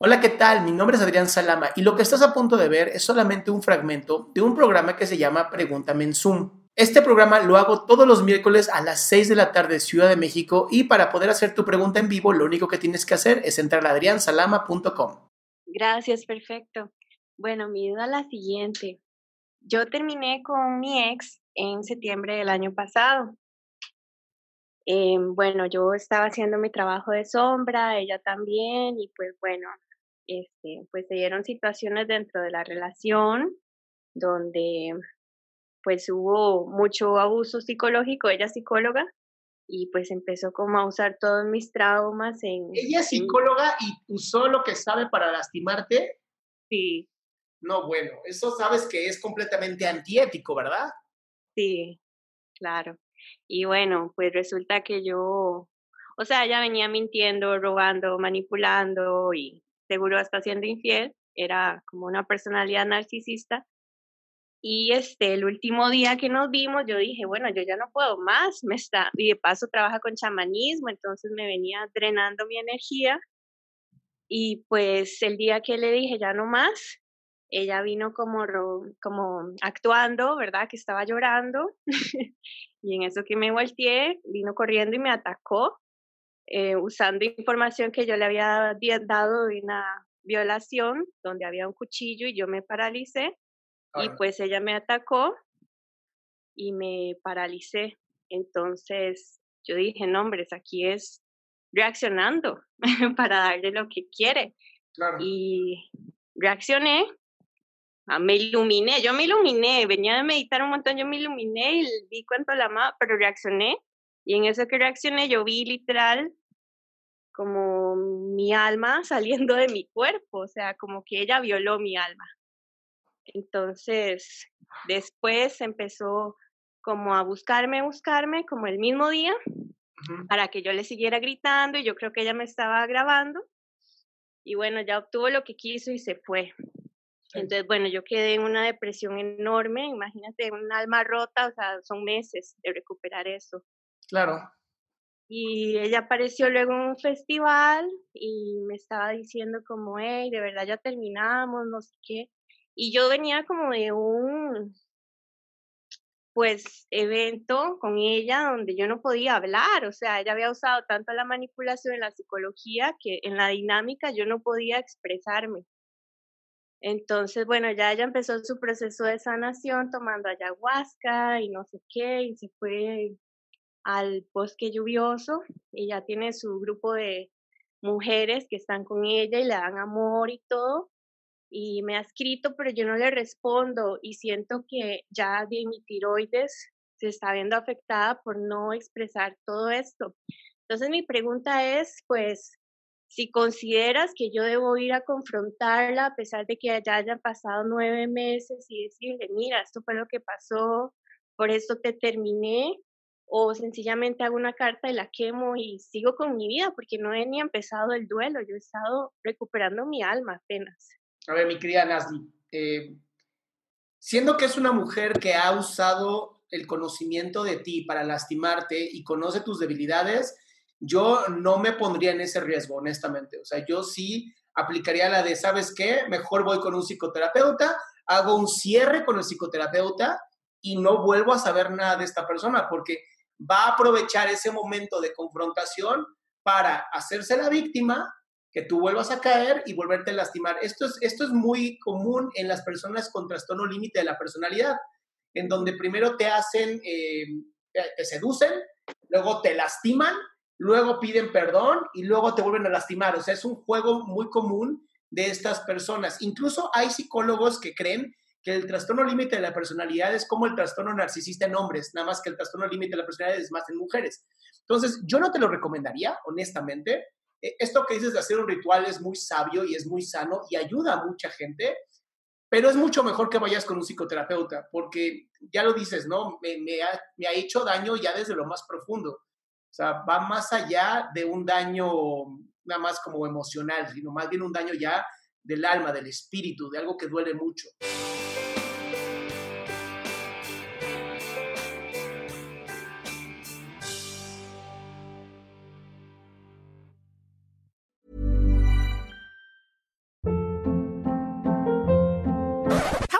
Hola, ¿qué tal? Mi nombre es Adrián Salama y lo que estás a punto de ver es solamente un fragmento de un programa que se llama Pregúntame en Zoom. Este programa lo hago todos los miércoles a las 6 de la tarde Ciudad de México y para poder hacer tu pregunta en vivo lo único que tienes que hacer es entrar a adriansalama.com. Gracias, perfecto. Bueno, mi duda es la siguiente. Yo terminé con mi ex en septiembre del año pasado. Em, bueno, yo estaba haciendo mi trabajo de sombra, ella también, y pues bueno, este, pues se dieron situaciones dentro de la relación donde pues hubo mucho abuso psicológico, ella es psicóloga, y pues empezó como a usar todos mis traumas en... ¿Ella es psicóloga y usó lo que sabe para lastimarte? Sí. No, bueno, eso sabes que es completamente antiético, ¿verdad? Sí, claro. Y bueno, pues resulta que yo, o sea, ella venía mintiendo, robando, manipulando y seguro hasta siendo infiel, era como una personalidad narcisista. Y este, el último día que nos vimos, yo dije, bueno, yo ya no puedo más, me está, y de paso trabaja con chamanismo, entonces me venía drenando mi energía. Y pues el día que le dije, ya no más, ella vino como, como actuando, ¿verdad? Que estaba llorando. y en eso que me volteé, vino corriendo y me atacó. Eh, usando información que yo le había dado de una violación donde había un cuchillo y yo me paralicé y pues ella me atacó y me paralicé. Entonces yo dije, no, hombres, aquí es reaccionando para darle lo que quiere. Y reaccioné, ah, me iluminé, yo me iluminé, venía de meditar un montón, yo me iluminé y vi cuánto la amaba, pero reaccioné y en eso que reaccioné, yo vi literal como mi alma saliendo de mi cuerpo, o sea, como que ella violó mi alma. Entonces, después empezó como a buscarme, buscarme, como el mismo día, para que yo le siguiera gritando y yo creo que ella me estaba grabando. Y bueno, ya obtuvo lo que quiso y se fue. Entonces, bueno, yo quedé en una depresión enorme, imagínate, un alma rota, o sea, son meses de recuperar eso. Claro. Y ella apareció luego en un festival y me estaba diciendo como, hey, de verdad ya terminamos, no sé qué. Y yo venía como de un, pues, evento con ella donde yo no podía hablar, o sea, ella había usado tanto la manipulación en la psicología que en la dinámica yo no podía expresarme. Entonces, bueno, ya ella empezó su proceso de sanación tomando ayahuasca y no sé qué, y se fue al bosque lluvioso. Ella tiene su grupo de mujeres que están con ella y le dan amor y todo. Y me ha escrito, pero yo no le respondo y siento que ya de mi tiroides se está viendo afectada por no expresar todo esto. Entonces mi pregunta es, pues, si consideras que yo debo ir a confrontarla a pesar de que ya hayan pasado nueve meses y decirle, mira, esto fue lo que pasó, por esto te terminé, o sencillamente hago una carta y la quemo y sigo con mi vida porque no he ni empezado el duelo, yo he estado recuperando mi alma apenas. A ver, mi querida Nasli, eh, siendo que es una mujer que ha usado el conocimiento de ti para lastimarte y conoce tus debilidades, yo no me pondría en ese riesgo, honestamente. O sea, yo sí aplicaría la de, ¿sabes qué? Mejor voy con un psicoterapeuta, hago un cierre con el psicoterapeuta y no vuelvo a saber nada de esta persona porque va a aprovechar ese momento de confrontación para hacerse la víctima, que tú vuelvas a caer y volverte a lastimar. Esto es, esto es muy común en las personas con trastorno límite de la personalidad, en donde primero te hacen, eh, te seducen, luego te lastiman, luego piden perdón y luego te vuelven a lastimar. O sea, es un juego muy común de estas personas. Incluso hay psicólogos que creen que el trastorno límite de la personalidad es como el trastorno narcisista en hombres, nada más que el trastorno límite de la personalidad es más en mujeres. Entonces, yo no te lo recomendaría, honestamente. Eh, esto que dices de hacer un ritual es muy sabio y es muy sano y ayuda a mucha gente, pero es mucho mejor que vayas con un psicoterapeuta, porque ya lo dices, ¿no? Me, ha, me ha hecho daño ya desde lo más profundo. O sea, va más allá de un daño nada más como emocional, sino más bien un daño ya del alma, del espíritu, de algo que duele mucho.